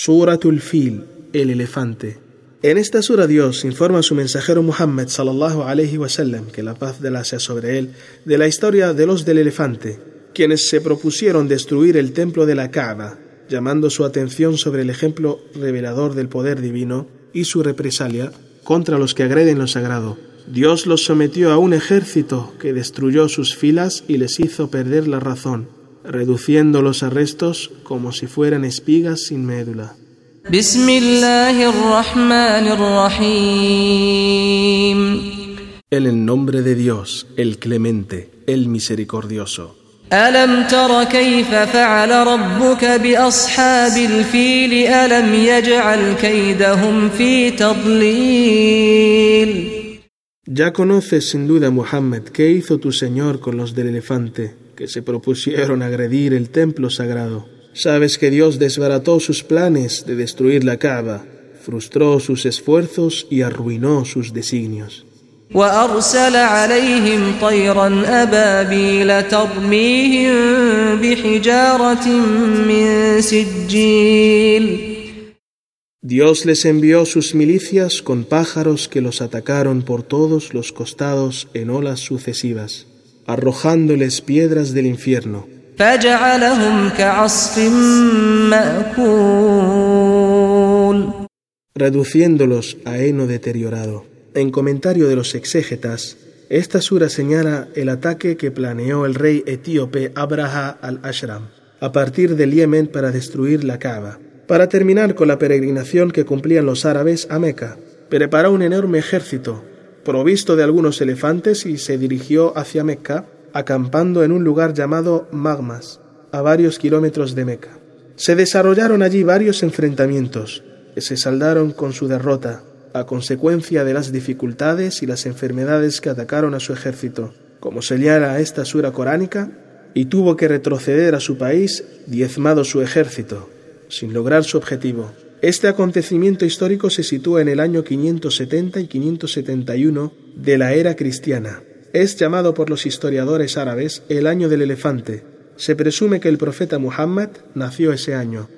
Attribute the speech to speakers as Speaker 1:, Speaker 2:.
Speaker 1: Suratul Fil, el elefante. En esta sura Dios informa a su mensajero Muhammad sallallahu alaihi wasallam, que la paz de la sea sobre él, de la historia de los del elefante, quienes se propusieron destruir el templo de la Kaaba, llamando su atención sobre el ejemplo revelador del poder divino y su represalia contra los que agreden lo sagrado. Dios los sometió a un ejército que destruyó sus filas y les hizo perder la razón reduciendo los arrestos como si fueran espigas sin médula. En el nombre de Dios, el clemente, el misericordioso. Ya conoces sin duda, Muhammad, qué hizo tu Señor con los del elefante que se propusieron agredir el templo sagrado. Sabes que Dios desbarató sus planes de destruir la Kaaba, frustró sus esfuerzos y arruinó sus designios. Dios les envió sus milicias con pájaros que los atacaron por todos los costados en olas sucesivas arrojándoles piedras del infierno. reduciéndolos a heno deteriorado. En comentario de los exégetas, esta sura señala el ataque que planeó el rey etíope Abraha al-Ashram a partir del Yemen para destruir la Kaaba. Para terminar con la peregrinación que cumplían los árabes a Meca, preparó un enorme ejército provisto de algunos elefantes y se dirigió hacia Meca, acampando en un lugar llamado Magmas, a varios kilómetros de Meca. Se desarrollaron allí varios enfrentamientos, que se saldaron con su derrota, a consecuencia de las dificultades y las enfermedades que atacaron a su ejército, como señala esta sura coránica, y tuvo que retroceder a su país diezmado su ejército, sin lograr su objetivo. Este acontecimiento histórico se sitúa en el año 570 y 571 de la era cristiana. Es llamado por los historiadores árabes el año del elefante. Se presume que el profeta Muhammad nació ese año,